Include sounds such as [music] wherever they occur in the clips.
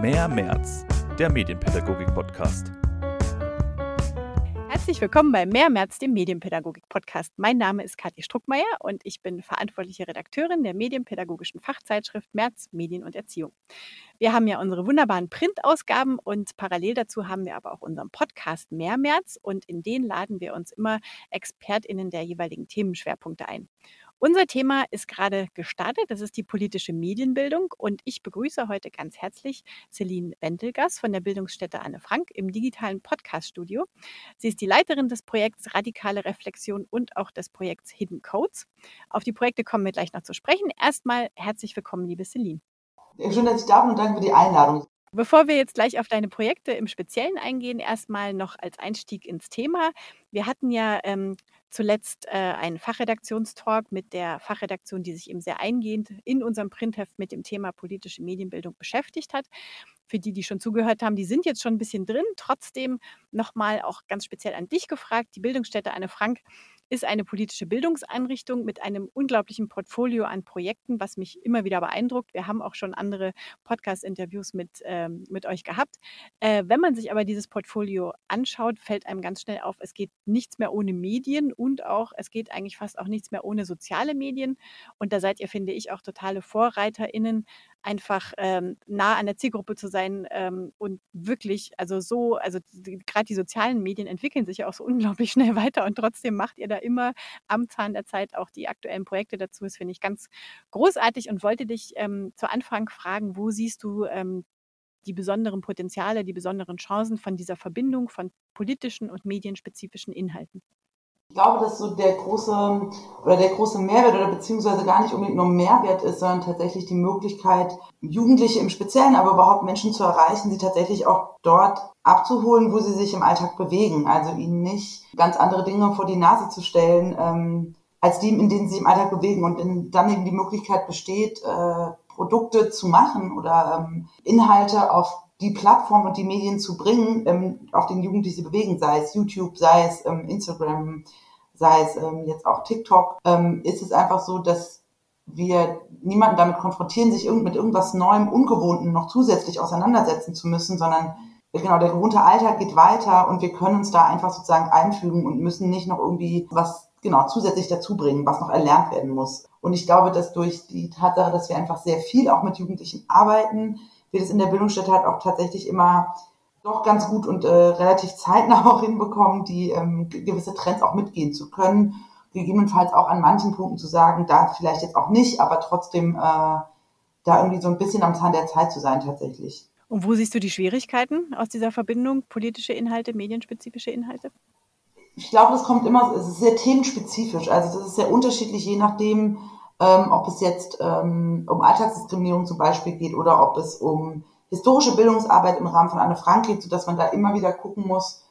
Mehr März, der Medienpädagogik-Podcast. Herzlich willkommen bei Mehr März, dem Medienpädagogik-Podcast. Mein Name ist Kathi Struckmeier und ich bin verantwortliche Redakteurin der medienpädagogischen Fachzeitschrift März Medien und Erziehung. Wir haben ja unsere wunderbaren Printausgaben und parallel dazu haben wir aber auch unseren Podcast Mehr März und in den laden wir uns immer ExpertInnen der jeweiligen Themenschwerpunkte ein. Unser Thema ist gerade gestartet. Das ist die politische Medienbildung. Und ich begrüße heute ganz herzlich Celine Wendelgas von der Bildungsstätte Anne Frank im digitalen Podcaststudio. Sie ist die Leiterin des Projekts Radikale Reflexion und auch des Projekts Hidden Codes. Auf die Projekte kommen wir gleich noch zu sprechen. Erstmal herzlich willkommen, liebe Celine. Schön, dass ich da bin und danke für die Einladung. Bevor wir jetzt gleich auf deine Projekte im Speziellen eingehen, erstmal noch als Einstieg ins Thema. Wir hatten ja ähm, zuletzt äh, einen Fachredaktionstalk mit der Fachredaktion, die sich eben sehr eingehend in unserem Printheft mit dem Thema politische Medienbildung beschäftigt hat. Für die, die schon zugehört haben, die sind jetzt schon ein bisschen drin. Trotzdem nochmal auch ganz speziell an dich gefragt. Die Bildungsstätte Anne Frank ist eine politische Bildungseinrichtung mit einem unglaublichen Portfolio an Projekten, was mich immer wieder beeindruckt. Wir haben auch schon andere Podcast-Interviews mit, ähm, mit euch gehabt. Äh, wenn man sich aber dieses Portfolio anschaut, fällt einem ganz schnell auf, es geht nichts mehr ohne Medien und auch, es geht eigentlich fast auch nichts mehr ohne soziale Medien. Und da seid ihr, finde ich, auch totale VorreiterInnen, einfach ähm, nah an der Zielgruppe zu sein ähm, und wirklich, also so, also gerade die sozialen Medien entwickeln sich ja auch so [laughs] unglaublich schnell weiter und trotzdem macht ihr da immer am Zahn der Zeit auch die aktuellen Projekte dazu. Das finde ich ganz großartig und wollte dich ähm, zu Anfang fragen, wo siehst du ähm, die besonderen Potenziale, die besonderen Chancen von dieser Verbindung von politischen und medienspezifischen Inhalten? Ich glaube, dass so der große oder der große Mehrwert oder beziehungsweise gar nicht unbedingt nur Mehrwert ist, sondern tatsächlich die Möglichkeit, Jugendliche im Speziellen, aber überhaupt Menschen zu erreichen, sie tatsächlich auch dort abzuholen, wo sie sich im Alltag bewegen. Also ihnen nicht ganz andere Dinge vor die Nase zu stellen, ähm, als die, in denen sie sich im Alltag bewegen und in, dann eben die Möglichkeit besteht, äh, Produkte zu machen oder ähm, Inhalte auf die Plattform und die Medien zu bringen, ähm, auf den Jugend, die sie bewegen, sei es YouTube, sei es ähm, Instagram, sei es ähm, jetzt auch TikTok, ähm, ist es einfach so, dass wir niemanden damit konfrontieren, sich irgend, mit irgendwas Neuem, Ungewohnten noch zusätzlich auseinandersetzen zu müssen, sondern genau, der gewohnte Alltag geht weiter und wir können uns da einfach sozusagen einfügen und müssen nicht noch irgendwie was genau zusätzlich dazu bringen, was noch erlernt werden muss. Und ich glaube, dass durch die Tatsache, dass wir einfach sehr viel auch mit Jugendlichen arbeiten, wir das in der Bildungsstätte halt auch tatsächlich immer doch ganz gut und äh, relativ zeitnah [laughs] auch hinbekommen, die ähm, gewisse Trends auch mitgehen zu können. Gegebenenfalls auch an manchen Punkten zu sagen, da vielleicht jetzt auch nicht, aber trotzdem äh, da irgendwie so ein bisschen am Zahn der Zeit zu sein tatsächlich. Und wo siehst du die Schwierigkeiten aus dieser Verbindung politische Inhalte, medienspezifische Inhalte? Ich glaube, das kommt immer, es ist sehr themenspezifisch. Also das ist sehr unterschiedlich, je nachdem, ähm, ob es jetzt ähm, um Alltagsdiskriminierung zum Beispiel geht oder ob es um historische Bildungsarbeit im Rahmen von Anne Frank geht, sodass man da immer wieder gucken muss,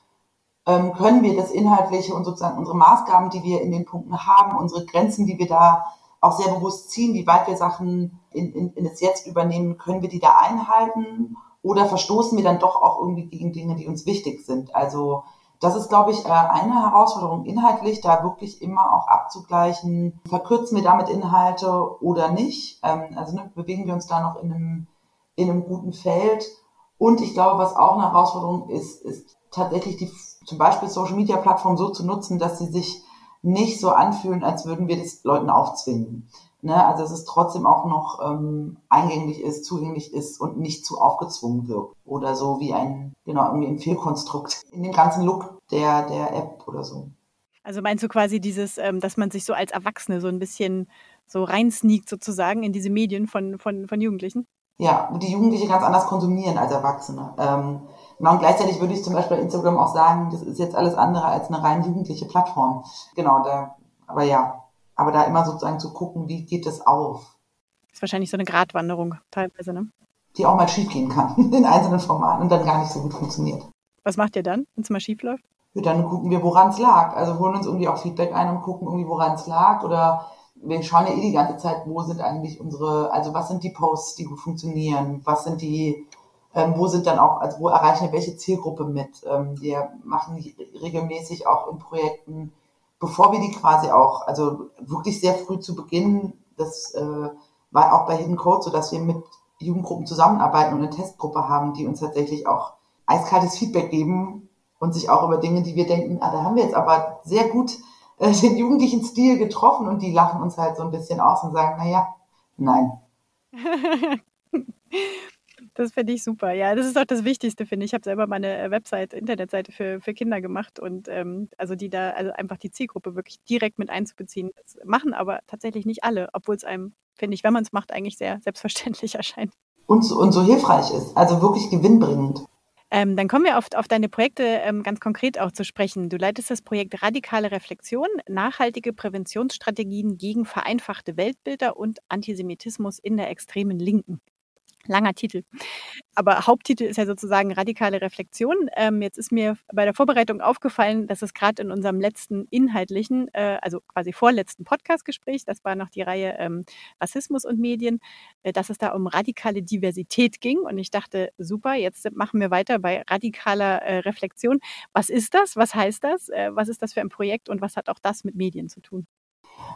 ähm, können wir das Inhaltliche und sozusagen unsere Maßgaben, die wir in den Punkten haben, unsere Grenzen, die wir da auch sehr bewusst ziehen, wie weit wir Sachen in, in, in das Jetzt übernehmen, können wir die da einhalten oder verstoßen wir dann doch auch irgendwie gegen Dinge, die uns wichtig sind. Also das ist, glaube ich, äh, eine Herausforderung inhaltlich, da wirklich immer auch abzugleichen, verkürzen wir damit Inhalte oder nicht. Ähm, also ne, bewegen wir uns da noch in einem, in einem guten Feld. Und ich glaube, was auch eine Herausforderung ist, ist tatsächlich die zum Beispiel Social Media Plattform so zu nutzen, dass sie sich nicht so anfühlen, als würden wir das Leuten aufzwingen. Ne? Also dass es trotzdem auch noch ähm, eingänglich ist, zugänglich ist und nicht zu aufgezwungen wirkt. Oder so wie ein, genau, irgendwie ein Fehlkonstrukt [laughs] in dem ganzen Look der, der App oder so. Also meinst du quasi dieses, ähm, dass man sich so als Erwachsene so ein bisschen so reinsneakt sozusagen in diese Medien von, von, von Jugendlichen? Ja, die Jugendliche ganz anders konsumieren als Erwachsene. Ähm, genau, und gleichzeitig würde ich zum Beispiel bei Instagram auch sagen, das ist jetzt alles andere als eine rein jugendliche Plattform. Genau, da, aber ja, aber da immer sozusagen zu gucken, wie geht es auf. Das ist wahrscheinlich so eine Gratwanderung teilweise, ne? Die auch mal schiefgehen kann [laughs] in einzelnen Formaten und dann gar nicht so gut funktioniert. Was macht ihr dann, wenn es mal schief läuft? Ja, dann gucken wir, woran es lag. Also holen uns irgendwie auch Feedback ein und gucken irgendwie, woran es lag. Oder wir schauen ja eh die ganze Zeit, wo sind eigentlich unsere, also was sind die Posts, die gut funktionieren? Was sind die, ähm, wo sind dann auch, also wo erreichen wir welche Zielgruppe mit? Ähm, wir machen regelmäßig auch in Projekten bevor wir die quasi auch, also wirklich sehr früh zu Beginn, das äh, war auch bei Hidden Code so, dass wir mit Jugendgruppen zusammenarbeiten und eine Testgruppe haben, die uns tatsächlich auch eiskaltes Feedback geben und sich auch über Dinge, die wir denken, ah, da haben wir jetzt aber sehr gut äh, den jugendlichen Stil getroffen und die lachen uns halt so ein bisschen aus und sagen, naja, nein. [laughs] Das finde ich super. Ja, das ist auch das Wichtigste, finde ich. Ich habe selber meine äh, Website, Internetseite für, für Kinder gemacht und ähm, also die da, also einfach die Zielgruppe wirklich direkt mit einzubeziehen. Das machen aber tatsächlich nicht alle, obwohl es einem, finde ich, wenn man es macht, eigentlich sehr selbstverständlich [laughs] erscheint. Und, und so hilfreich ist, also wirklich gewinnbringend. Ähm, dann kommen wir auf, auf deine Projekte ähm, ganz konkret auch zu sprechen. Du leitest das Projekt Radikale Reflexion, nachhaltige Präventionsstrategien gegen vereinfachte Weltbilder und Antisemitismus in der extremen Linken. Langer Titel. Aber Haupttitel ist ja sozusagen radikale Reflexion. Ähm, jetzt ist mir bei der Vorbereitung aufgefallen, dass es gerade in unserem letzten inhaltlichen, äh, also quasi vorletzten Podcastgespräch, das war noch die Reihe ähm, Rassismus und Medien, äh, dass es da um radikale Diversität ging. Und ich dachte, super, jetzt machen wir weiter bei radikaler äh, Reflexion. Was ist das? Was heißt das? Äh, was ist das für ein Projekt und was hat auch das mit Medien zu tun?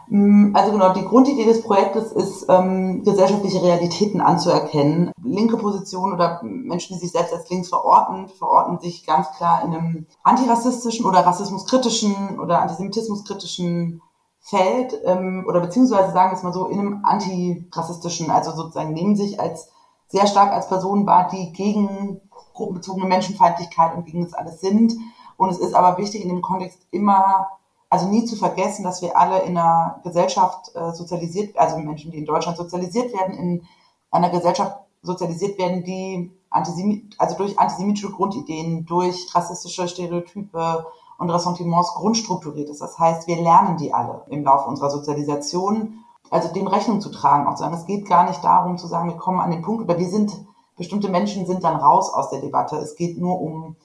Mm, also genau, die Grundidee des Projektes ist, ähm, gesellschaftliche Realitäten anzuerkennen. Linke Positionen oder Menschen, die sich selbst als links verorten, verorten sich ganz klar in einem antirassistischen oder rassismuskritischen oder antisemitismuskritischen Feld ähm, oder beziehungsweise sagen wir es mal so, in einem antirassistischen, also sozusagen nehmen sich als sehr stark als Personen wahr, die gegen gruppenbezogene Menschenfeindlichkeit und gegen das alles sind. Und es ist aber wichtig in dem Kontext immer also nie zu vergessen, dass wir alle in einer Gesellschaft äh, sozialisiert, also Menschen, die in Deutschland sozialisiert werden, in einer Gesellschaft sozialisiert werden, die Antisemit, also durch antisemitische Grundideen, durch rassistische Stereotype und Ressentiments grundstrukturiert ist. Das heißt, wir lernen die alle im Laufe unserer Sozialisation, also dem Rechnung zu tragen, auch zu sagen, es geht gar nicht darum zu sagen, wir kommen an den Punkt oder wir sind, bestimmte Menschen sind dann raus aus der Debatte. Es geht nur um,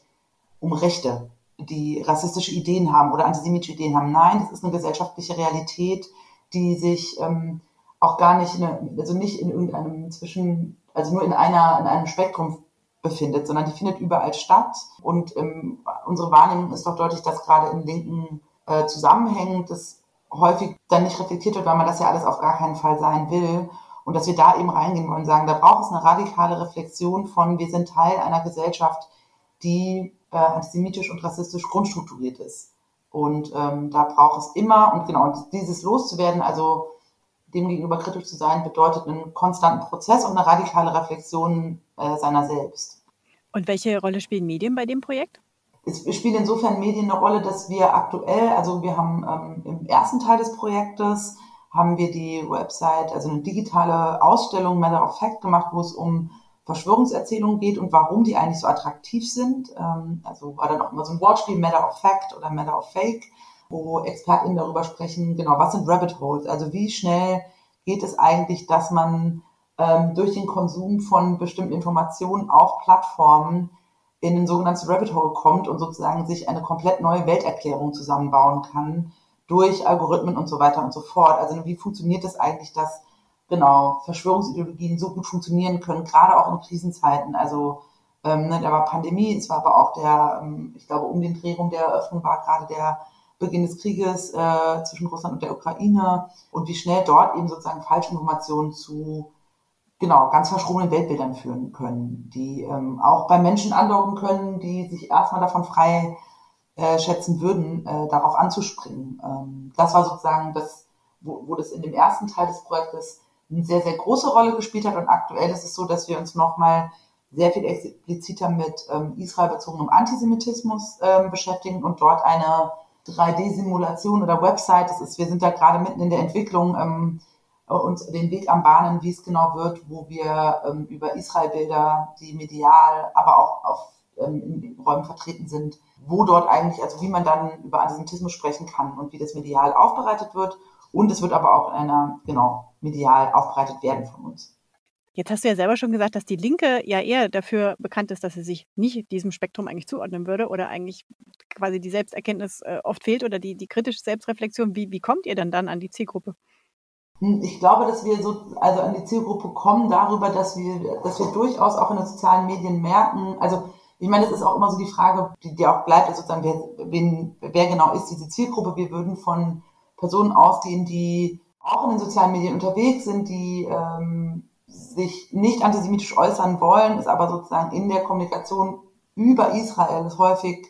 um Rechte die rassistische Ideen haben oder antisemitische Ideen haben. Nein, das ist eine gesellschaftliche Realität, die sich ähm, auch gar nicht, eine, also nicht in irgendeinem zwischen, also nur in einer, in einem Spektrum befindet, sondern die findet überall statt. Und ähm, unsere Wahrnehmung ist doch deutlich, dass gerade in linken äh, Zusammenhängen das häufig dann nicht reflektiert wird, weil man das ja alles auf gar keinen Fall sein will. Und dass wir da eben reingehen wollen, sagen, da braucht es eine radikale Reflexion von, wir sind Teil einer Gesellschaft, die äh, antisemitisch und rassistisch grundstrukturiert ist. Und ähm, da braucht es immer, und genau, dieses loszuwerden, also dem gegenüber kritisch zu sein, bedeutet einen konstanten Prozess und eine radikale Reflexion äh, seiner selbst. Und welche Rolle spielen Medien bei dem Projekt? Es spielen insofern Medien eine Rolle, dass wir aktuell, also wir haben ähm, im ersten Teil des Projektes, haben wir die Website, also eine digitale Ausstellung Matter of Fact gemacht, wo es um Verschwörungserzählungen geht und warum die eigentlich so attraktiv sind. Ähm, also war dann auch immer so ein Wortspiel, Matter of Fact oder Matter of Fake, wo ExpertInnen darüber sprechen, genau, was sind Rabbit Holes? Also wie schnell geht es eigentlich, dass man ähm, durch den Konsum von bestimmten Informationen auf Plattformen in ein sogenanntes Rabbit Hole kommt und sozusagen sich eine komplett neue Welterklärung zusammenbauen kann durch Algorithmen und so weiter und so fort. Also wie funktioniert es das eigentlich, dass genau, Verschwörungsideologien so gut funktionieren können, gerade auch in Krisenzeiten. Also ähm, ne, da war Pandemie, es war aber auch der, ähm, ich glaube, um den Dreh rum der Eröffnung war gerade der Beginn des Krieges äh, zwischen Russland und der Ukraine und wie schnell dort eben sozusagen Falschinformationen zu genau ganz verschrobenen Weltbildern führen können, die ähm, auch bei Menschen andocken können, die sich erstmal davon frei äh, schätzen würden, äh, darauf anzuspringen. Ähm, das war sozusagen das, wo, wo das in dem ersten Teil des Projektes eine sehr, sehr große Rolle gespielt hat. Und aktuell ist es so, dass wir uns nochmal sehr viel expliziter mit ähm, israelbezogenem Antisemitismus ähm, beschäftigen und dort eine 3D-Simulation oder Website, das ist, wir sind da gerade mitten in der Entwicklung, ähm, uns den Weg am Bahnen, wie es genau wird, wo wir ähm, über Israel-Bilder, die medial, aber auch auf, ähm, in Räumen vertreten sind, wo dort eigentlich, also wie man dann über Antisemitismus sprechen kann und wie das medial aufbereitet wird und es wird aber auch einer, genau, medial aufbereitet werden von uns. Jetzt hast du ja selber schon gesagt, dass die Linke ja eher dafür bekannt ist, dass sie sich nicht diesem Spektrum eigentlich zuordnen würde oder eigentlich quasi die Selbsterkenntnis äh, oft fehlt oder die, die kritische Selbstreflexion. Wie, wie kommt ihr denn dann an die Zielgruppe? Hm, ich glaube, dass wir so, also an die Zielgruppe kommen darüber, dass wir, dass wir durchaus auch in den sozialen Medien merken, also ich meine, es ist auch immer so die Frage, die, die auch bleibt, sozusagen, wer, wen, wer genau ist diese Zielgruppe? Wir würden von Personen ausgehen, die auch in den sozialen Medien unterwegs sind, die ähm, sich nicht antisemitisch äußern wollen, ist aber sozusagen in der Kommunikation über Israel es häufig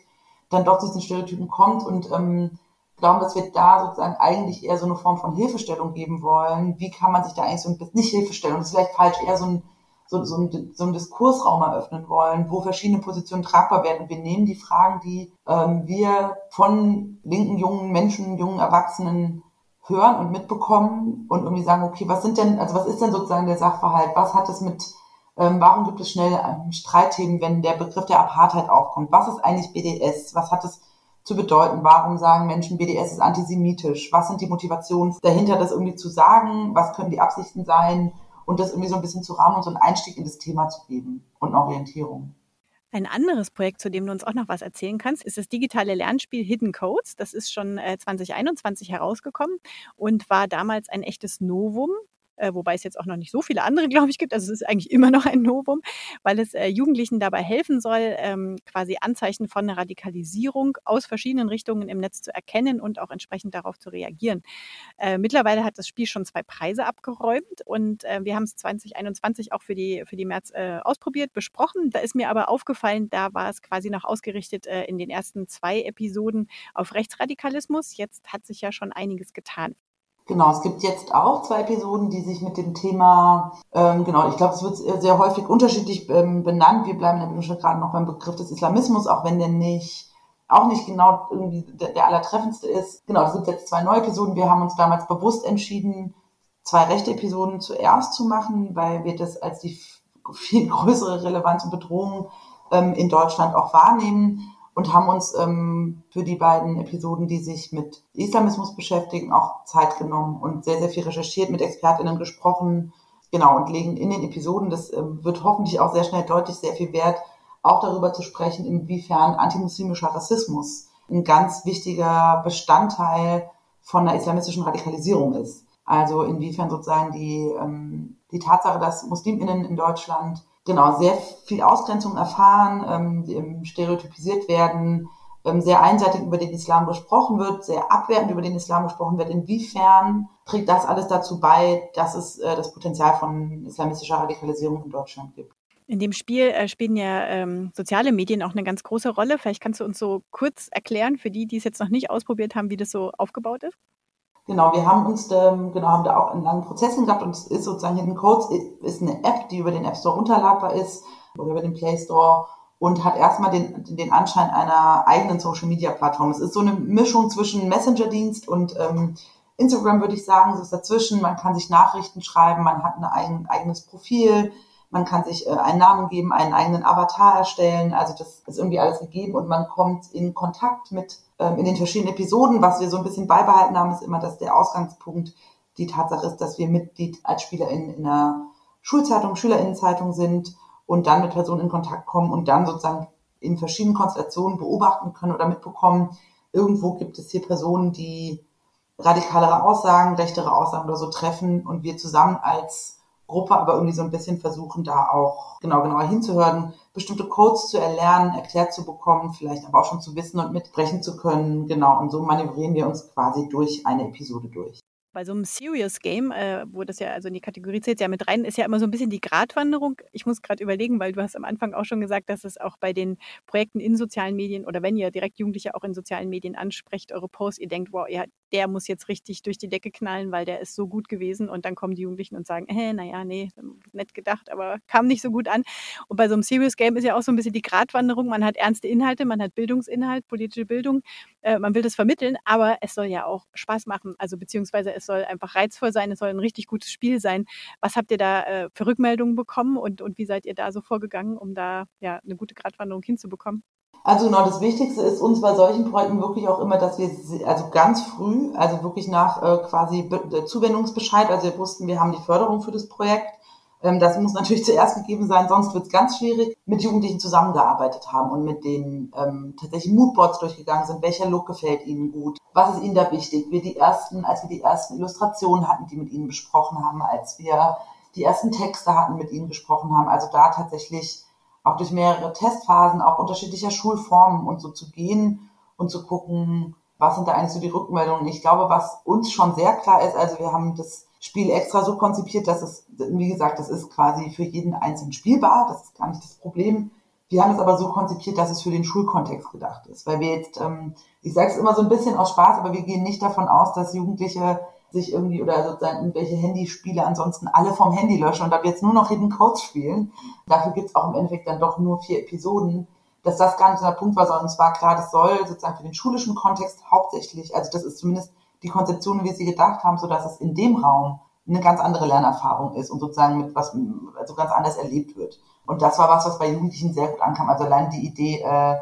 dann doch zu diesen Stereotypen kommt und ähm, glauben, dass wir da sozusagen eigentlich eher so eine Form von Hilfestellung geben wollen. Wie kann man sich da eigentlich so ein bisschen, nicht Hilfestellung, das ist vielleicht falsch, eher so ein, so, so, ein, so ein Diskursraum eröffnen wollen, wo verschiedene Positionen tragbar werden. Und wir nehmen die Fragen, die ähm, wir von linken jungen Menschen, jungen Erwachsenen hören und mitbekommen und irgendwie sagen, okay, was sind denn, also was ist denn sozusagen der Sachverhalt? Was hat es mit, ähm, warum gibt es schnell ähm, Streitthemen, wenn der Begriff der Apartheid aufkommt? Was ist eigentlich BDS? Was hat es zu bedeuten? Warum sagen Menschen, BDS ist antisemitisch? Was sind die Motivationen dahinter, das irgendwie zu sagen? Was können die Absichten sein? Und das irgendwie so ein bisschen zu rahmen und so einen Einstieg in das Thema zu geben und eine Orientierung. Ein anderes Projekt, zu dem du uns auch noch was erzählen kannst, ist das digitale Lernspiel Hidden Codes. Das ist schon 2021 äh, herausgekommen und war damals ein echtes Novum äh, wobei es jetzt auch noch nicht so viele andere, [laughs] glaube ich, gibt. Also es ist eigentlich immer noch ein Novum, weil es äh, Jugendlichen dabei helfen soll, ähm, quasi Anzeichen von Radikalisierung aus verschiedenen Richtungen im Netz zu erkennen und auch entsprechend darauf zu reagieren. Äh, mittlerweile hat das Spiel schon zwei Preise abgeräumt und äh, wir haben es 2021 auch für die, für die März äh, ausprobiert, besprochen. Da ist mir aber aufgefallen, da war es quasi noch ausgerichtet äh, in den ersten zwei Episoden auf Rechtsradikalismus. Jetzt hat sich ja schon einiges getan. Genau, es gibt jetzt auch zwei Episoden, die sich mit dem Thema, ähm, genau, ich glaube, es wird sehr häufig unterschiedlich ähm, benannt. Wir bleiben nämlich gerade noch beim Begriff des Islamismus, auch wenn der nicht, auch nicht genau irgendwie der, der allertreffendste ist. Genau, es gibt jetzt zwei neue Episoden. Wir haben uns damals bewusst entschieden, zwei rechte Episoden zuerst zu machen, weil wir das als die viel größere Relevanz und Bedrohung ähm, in Deutschland auch wahrnehmen und haben uns ähm, für die beiden Episoden, die sich mit Islamismus beschäftigen, auch Zeit genommen und sehr, sehr viel recherchiert, mit ExpertInnen gesprochen. Genau, und legen in den Episoden, das ähm, wird hoffentlich auch sehr schnell deutlich, sehr viel Wert, auch darüber zu sprechen, inwiefern antimuslimischer Rassismus ein ganz wichtiger Bestandteil von einer islamistischen Radikalisierung ist. Also inwiefern sozusagen die, ähm, die Tatsache, dass MuslimInnen in Deutschland genau sehr viel Ausgrenzung erfahren, ähm, stereotypisiert werden, ähm, sehr einseitig über den Islam gesprochen wird, sehr abwertend über den Islam gesprochen wird. Inwiefern trägt das alles dazu bei, dass es äh, das Potenzial von islamistischer Radikalisierung in Deutschland gibt? In dem Spiel äh, spielen ja ähm, soziale Medien auch eine ganz große Rolle. Vielleicht kannst du uns so kurz erklären, für die, die es jetzt noch nicht ausprobiert haben, wie das so aufgebaut ist? Genau, wir haben uns, ähm, genau, haben da auch einen langen Prozess gehabt und es ist sozusagen Hidden Codes ist eine App, die über den App Store runterladbar ist oder über den Play Store und hat erstmal den, den Anschein einer eigenen Social Media Plattform. Es ist so eine Mischung zwischen Messenger-Dienst und ähm, Instagram, würde ich sagen. Es ist dazwischen. Man kann sich Nachrichten schreiben, man hat ein eigenes Profil, man kann sich äh, einen Namen geben, einen eigenen Avatar erstellen. Also das ist irgendwie alles gegeben und man kommt in Kontakt mit ähm, in den verschiedenen Episoden. Was wir so ein bisschen beibehalten haben, ist immer, dass der Ausgangspunkt die Tatsache ist, dass wir Mitglied als SpielerInnen in einer Schulzeitung, SchülerInnenzeitung sind und dann mit Personen in Kontakt kommen und dann sozusagen in verschiedenen Konstellationen beobachten können oder mitbekommen, irgendwo gibt es hier Personen, die radikalere Aussagen, rechtere Aussagen oder so treffen und wir zusammen als Gruppe aber irgendwie so ein bisschen versuchen, da auch genau genauer hinzuhören, bestimmte Codes zu erlernen, erklärt zu bekommen, vielleicht aber auch schon zu wissen und mitbrechen zu können. Genau, und so manövrieren wir uns quasi durch eine Episode durch. Bei so einem Serious Game, äh, wo das ja also in die Kategorie zählt, ja mit rein, ist ja immer so ein bisschen die Gratwanderung. Ich muss gerade überlegen, weil du hast am Anfang auch schon gesagt, dass es auch bei den Projekten in sozialen Medien oder wenn ihr direkt Jugendliche auch in sozialen Medien ansprecht, eure Posts, ihr denkt, wow, ja, der muss jetzt richtig durch die Decke knallen, weil der ist so gut gewesen und dann kommen die Jugendlichen und sagen, äh, naja, nee, nett gedacht, aber kam nicht so gut an. Und bei so einem Serious Game ist ja auch so ein bisschen die Gratwanderung. Man hat ernste Inhalte, man hat Bildungsinhalt, politische Bildung, äh, man will das vermitteln, aber es soll ja auch Spaß machen, also beziehungsweise es soll einfach reizvoll sein, es soll ein richtig gutes Spiel sein. Was habt ihr da äh, für Rückmeldungen bekommen und, und wie seid ihr da so vorgegangen, um da ja eine gute Gratwanderung hinzubekommen? Also genau, das Wichtigste ist uns bei solchen Projekten wirklich auch immer, dass wir also ganz früh, also wirklich nach äh, quasi Zuwendungsbescheid, also wir wussten, wir haben die Förderung für das Projekt. Ähm, das muss natürlich [laughs] zuerst gegeben sein, sonst wird es ganz schwierig, mit Jugendlichen zusammengearbeitet haben und mit denen ähm, tatsächlich Moodboards durchgegangen sind. Welcher Look gefällt ihnen gut? Was ist ihnen da wichtig? Wir die ersten, als wir die ersten Illustrationen hatten, die mit ihnen besprochen haben, als wir die ersten Texte hatten, mit ihnen gesprochen haben. Also da tatsächlich auch durch mehrere Testphasen, auch unterschiedlicher Schulformen und so zu gehen und zu gucken, was sind da eigentlich so die Rückmeldungen. Ich glaube, was uns schon sehr klar ist, also wir haben das Spiel extra so konzipiert, dass es, wie gesagt, das ist quasi für jeden einzeln spielbar. Das ist gar nicht das Problem. Wir haben es aber so konzipiert, dass es für den Schulkontext gedacht ist. Weil wir jetzt, ähm, ich sage es immer so ein bisschen aus Spaß, aber wir gehen nicht davon aus, dass Jugendliche sich irgendwie oder sozusagen irgendwelche Handyspiele ansonsten alle vom Handy löschen und ab jetzt nur noch Hidden Codes spielen. Dafür gibt es auch im Endeffekt dann doch nur vier Episoden, dass das gar nicht so der Punkt war, sondern es war klar, das soll sozusagen für den schulischen Kontext hauptsächlich, also das ist zumindest die Konzeption, wie sie gedacht haben, so dass es in dem Raum eine ganz andere Lernerfahrung ist und sozusagen mit was also ganz anders erlebt wird. Und das war was, was bei Jugendlichen sehr gut ankam. Also allein die Idee, äh,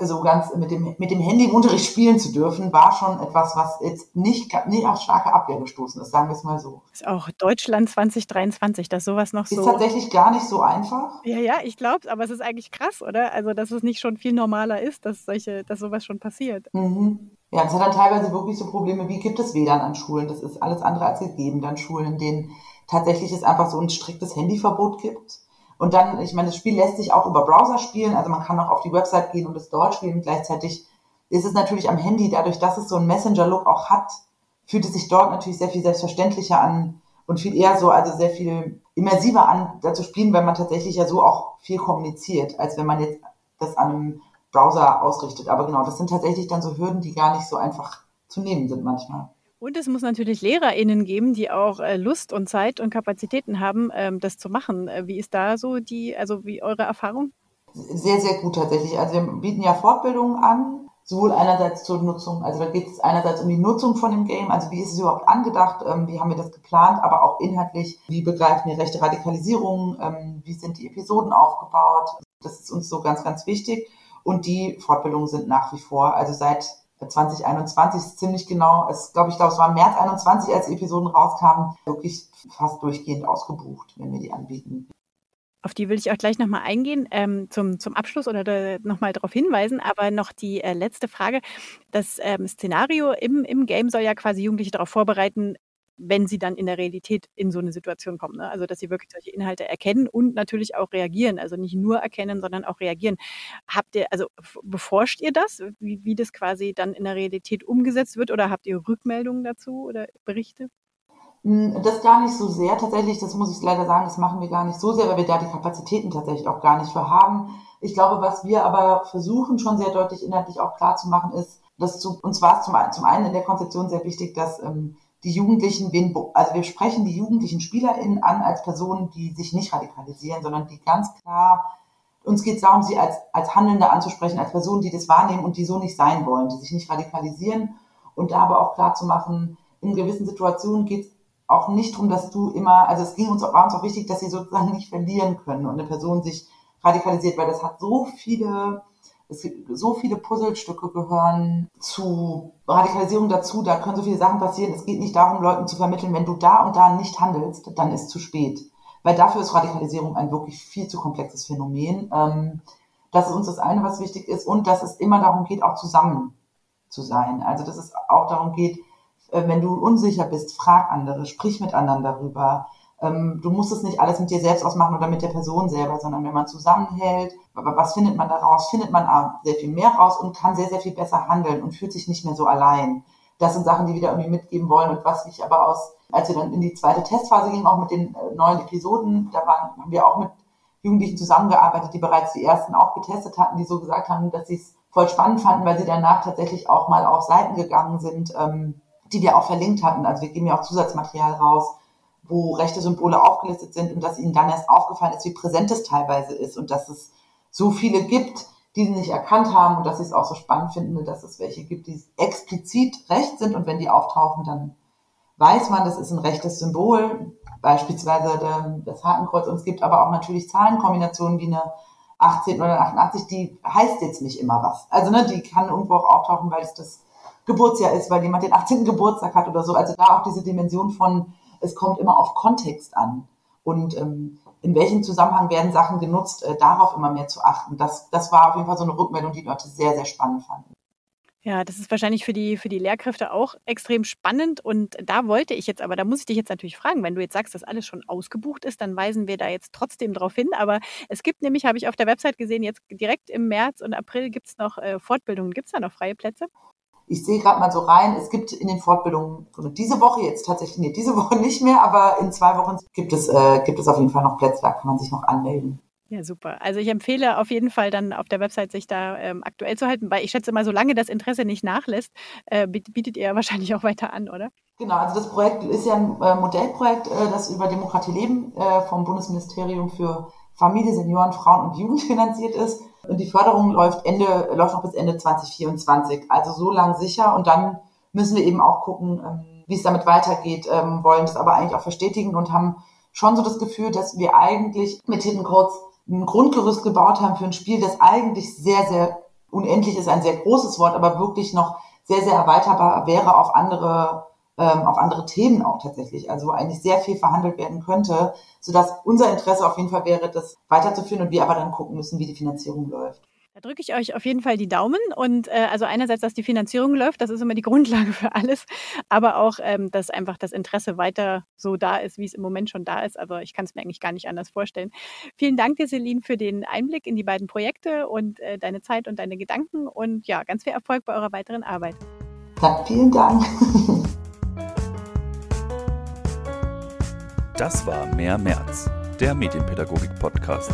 so ganz mit dem, mit dem Handy im Unterricht spielen zu dürfen, war schon etwas, was jetzt nicht, nicht auf starke Abwehr gestoßen ist, sagen wir es mal so. Ist auch Deutschland 2023, dass sowas noch so. Ist tatsächlich gar nicht so einfach. Ja, ja, ich glaube es, aber es ist eigentlich krass, oder? Also, dass es nicht schon viel normaler ist, dass solche, dass sowas schon passiert. Mhm. Ja, es hat dann teilweise wirklich so Probleme, wie gibt es WLAN an Schulen? Das ist alles andere als gegeben an Schulen, in denen tatsächlich es einfach so ein striktes Handyverbot gibt. Und dann, ich meine, das Spiel lässt sich auch über Browser spielen, also man kann auch auf die Website gehen und es dort spielen. Gleichzeitig ist es natürlich am Handy, dadurch, dass es so einen Messenger-Look auch hat, fühlt es sich dort natürlich sehr viel selbstverständlicher an und viel eher so, also sehr viel immersiver an, da zu spielen, weil man tatsächlich ja so auch viel kommuniziert, als wenn man jetzt das an einem Browser ausrichtet. Aber genau, das sind tatsächlich dann so Hürden, die gar nicht so einfach zu nehmen sind manchmal. Und es muss natürlich LehrerInnen geben, die auch äh, Lust und Zeit und Kapazitäten haben, ähm, das zu machen. Äh, wie ist da so die, also wie eure Erfahrung? Sehr, sehr gut tatsächlich. Also wir bieten ja Fortbildungen an, sowohl einerseits zur Nutzung, also da geht es einerseits um die Nutzung von dem Game, also wie ist es überhaupt angedacht, ähm, wie haben wir das geplant, aber auch inhaltlich, wie begreifen wir rechte Radikalisierung, ähm, wie sind die Episoden aufgebaut. Das ist uns so ganz, ganz wichtig. Und die Fortbildungen sind nach wie vor, also seit 2021 ist ziemlich genau, es glaube ich, glaube es war März 21, als die Episoden rauskamen, wirklich fast durchgehend ausgebucht, wenn wir die anbieten. Auf die will ich auch gleich nochmal eingehen, ähm, zum, zum Abschluss oder nochmal darauf hinweisen. Aber noch die äh, letzte Frage. Das ähm, Szenario im, im Game soll ja quasi Jugendliche darauf vorbereiten, wenn sie dann in der Realität in so eine Situation kommen. Ne? Also dass sie wirklich solche Inhalte erkennen und natürlich auch reagieren. Also nicht nur erkennen, sondern auch reagieren. Habt ihr, also beforscht ihr das, wie, wie das quasi dann in der Realität umgesetzt wird oder habt ihr Rückmeldungen dazu oder Berichte? Hm, das gar nicht so sehr tatsächlich, das muss ich leider sagen, das machen wir gar nicht so sehr, weil wir da die Kapazitäten tatsächlich auch gar nicht für haben. Ich glaube, was wir aber versuchen schon sehr deutlich inhaltlich auch klar zu machen, ist, dass zu, uns war es zum, zum einen in der Konzeption sehr wichtig, dass ähm, die Jugendlichen, also wir sprechen die jugendlichen SpielerInnen an als Personen, die sich nicht radikalisieren, sondern die ganz klar, uns geht es darum, sie als, als Handelnde anzusprechen, als Personen, die das wahrnehmen und die so nicht sein wollen, die sich nicht radikalisieren und da aber auch klar zu machen, in gewissen Situationen geht es auch nicht darum, dass du immer, also es ging uns, war uns auch wichtig, dass sie sozusagen nicht verlieren können und eine Person sich radikalisiert, weil das hat so viele so viele Puzzlestücke gehören zu Radikalisierung dazu, da können so viele Sachen passieren. Es geht nicht darum, Leuten zu vermitteln, wenn du da und da nicht handelst, dann ist zu spät. Weil dafür ist Radikalisierung ein wirklich viel zu komplexes Phänomen. Ähm, das ist uns das eine, was wichtig ist, und dass es immer darum geht, auch zusammen zu sein. Also dass es auch darum geht, äh, wenn du unsicher bist, frag andere, sprich mit anderen darüber ähm, du musst es nicht alles mit dir selbst ausmachen oder mit der Person selber, sondern wenn man zusammenhält, was findet man daraus? Findet man sehr viel mehr raus und kann sehr, sehr viel besser handeln und fühlt sich nicht mehr so allein. Das sind Sachen, die wir da irgendwie mitgeben wollen und was ich aber aus, als wir dann in die zweite Testphase gingen, auch mit den äh, neuen Episoden, da waren, haben wir auch mit Jugendlichen zusammengearbeitet, die bereits die ersten auch getestet hatten, die so gesagt haben, dass sie es voll spannend fanden, weil sie danach tatsächlich auch mal auf Seiten gegangen sind, ähm, die wir auch verlinkt hatten. Also wir geben ja auch Zusatzmaterial raus, wo rechte Symbole aufgelistet sind und dass ihnen dann erst aufgefallen ist, wie präsent es teilweise ist und dass es so viele gibt, die sie nicht erkannt haben und dass sie es auch so spannend finden, dass es welche gibt, die explizit recht sind und wenn die auftauchen, dann weiß man, das ist ein rechtes Symbol, beispielsweise das Hakenkreuz und es gibt aber auch natürlich Zahlenkombinationen wie eine 18 oder 88, die heißt jetzt nicht immer was. Also ne, die kann irgendwo auch auftauchen, weil es das Geburtsjahr ist, weil jemand den 18. Geburtstag hat oder so. Also da auch diese Dimension von es kommt immer auf Kontext an. Und ähm, in welchem Zusammenhang werden Sachen genutzt, äh, darauf immer mehr zu achten. Das, das war auf jeden Fall so eine Rückmeldung, die Leute sehr, sehr spannend fanden. Ja, das ist wahrscheinlich für die, für die Lehrkräfte auch extrem spannend. Und da wollte ich jetzt, aber da muss ich dich jetzt natürlich fragen, wenn du jetzt sagst, dass alles schon ausgebucht ist, dann weisen wir da jetzt trotzdem drauf hin. Aber es gibt nämlich, habe ich auf der Website gesehen, jetzt direkt im März und April gibt es noch äh, Fortbildungen. Gibt es da noch freie Plätze? Ich sehe gerade mal so rein, es gibt in den Fortbildungen diese Woche jetzt tatsächlich, nee, diese [laughs] Woche nicht mehr, aber in zwei Wochen gibt es, äh, gibt es auf jeden Fall noch Plätze, da kann man sich noch anmelden. Ja, super. Also ich empfehle auf jeden Fall dann auf der Website sich da ähm, aktuell zu halten, weil ich schätze mal, solange das Interesse nicht nachlässt, äh, bietet ihr [laughs] wahrscheinlich auch weiter an, oder? Genau, also das Projekt ist ja ein äh, Modellprojekt, äh, das über Demokratie leben äh, vom Bundesministerium für Familie, Senioren, Frauen und Jugend [laughs] finanziert ist. Und die Förderung läuft Ende, läuft noch bis Ende 2024. Also so lang sicher. Und dann müssen wir eben auch gucken, ähm, wie es damit weitergeht, ähm, wollen das aber eigentlich auch verstetigen und haben schon so das Gefühl, dass wir eigentlich mit Hidden Codes ein Grundgerüst gebaut haben für ein Spiel, das eigentlich sehr, sehr unendlich ist, ein sehr großes Wort, aber wirklich noch sehr, sehr erweiterbar wäre auf andere, ähm, auf andere Themen auch tatsächlich. Also eigentlich sehr viel verhandelt werden könnte, sodass unser Interesse auf jeden Fall wäre, das weiterzuführen und wir aber dann gucken müssen, wie die Finanzierung läuft. Da drücke ich euch auf jeden Fall die Daumen. Und äh, also einerseits, dass die Finanzierung läuft, das ist immer die [laughs] Grundlage für alles, aber auch, ähm, dass einfach das Interesse weiter so da ist, wie es im Moment schon da ist. Also ich kann es mir eigentlich gar nicht anders vorstellen. Vielen Dank dir, Celine, für den Einblick in die beiden Projekte und äh, deine Zeit und deine Gedanken. Und ja, ganz viel Erfolg bei eurer weiteren Arbeit. Ja, vielen Dank. [laughs] Das war Mehr März, der Medienpädagogik-Podcast.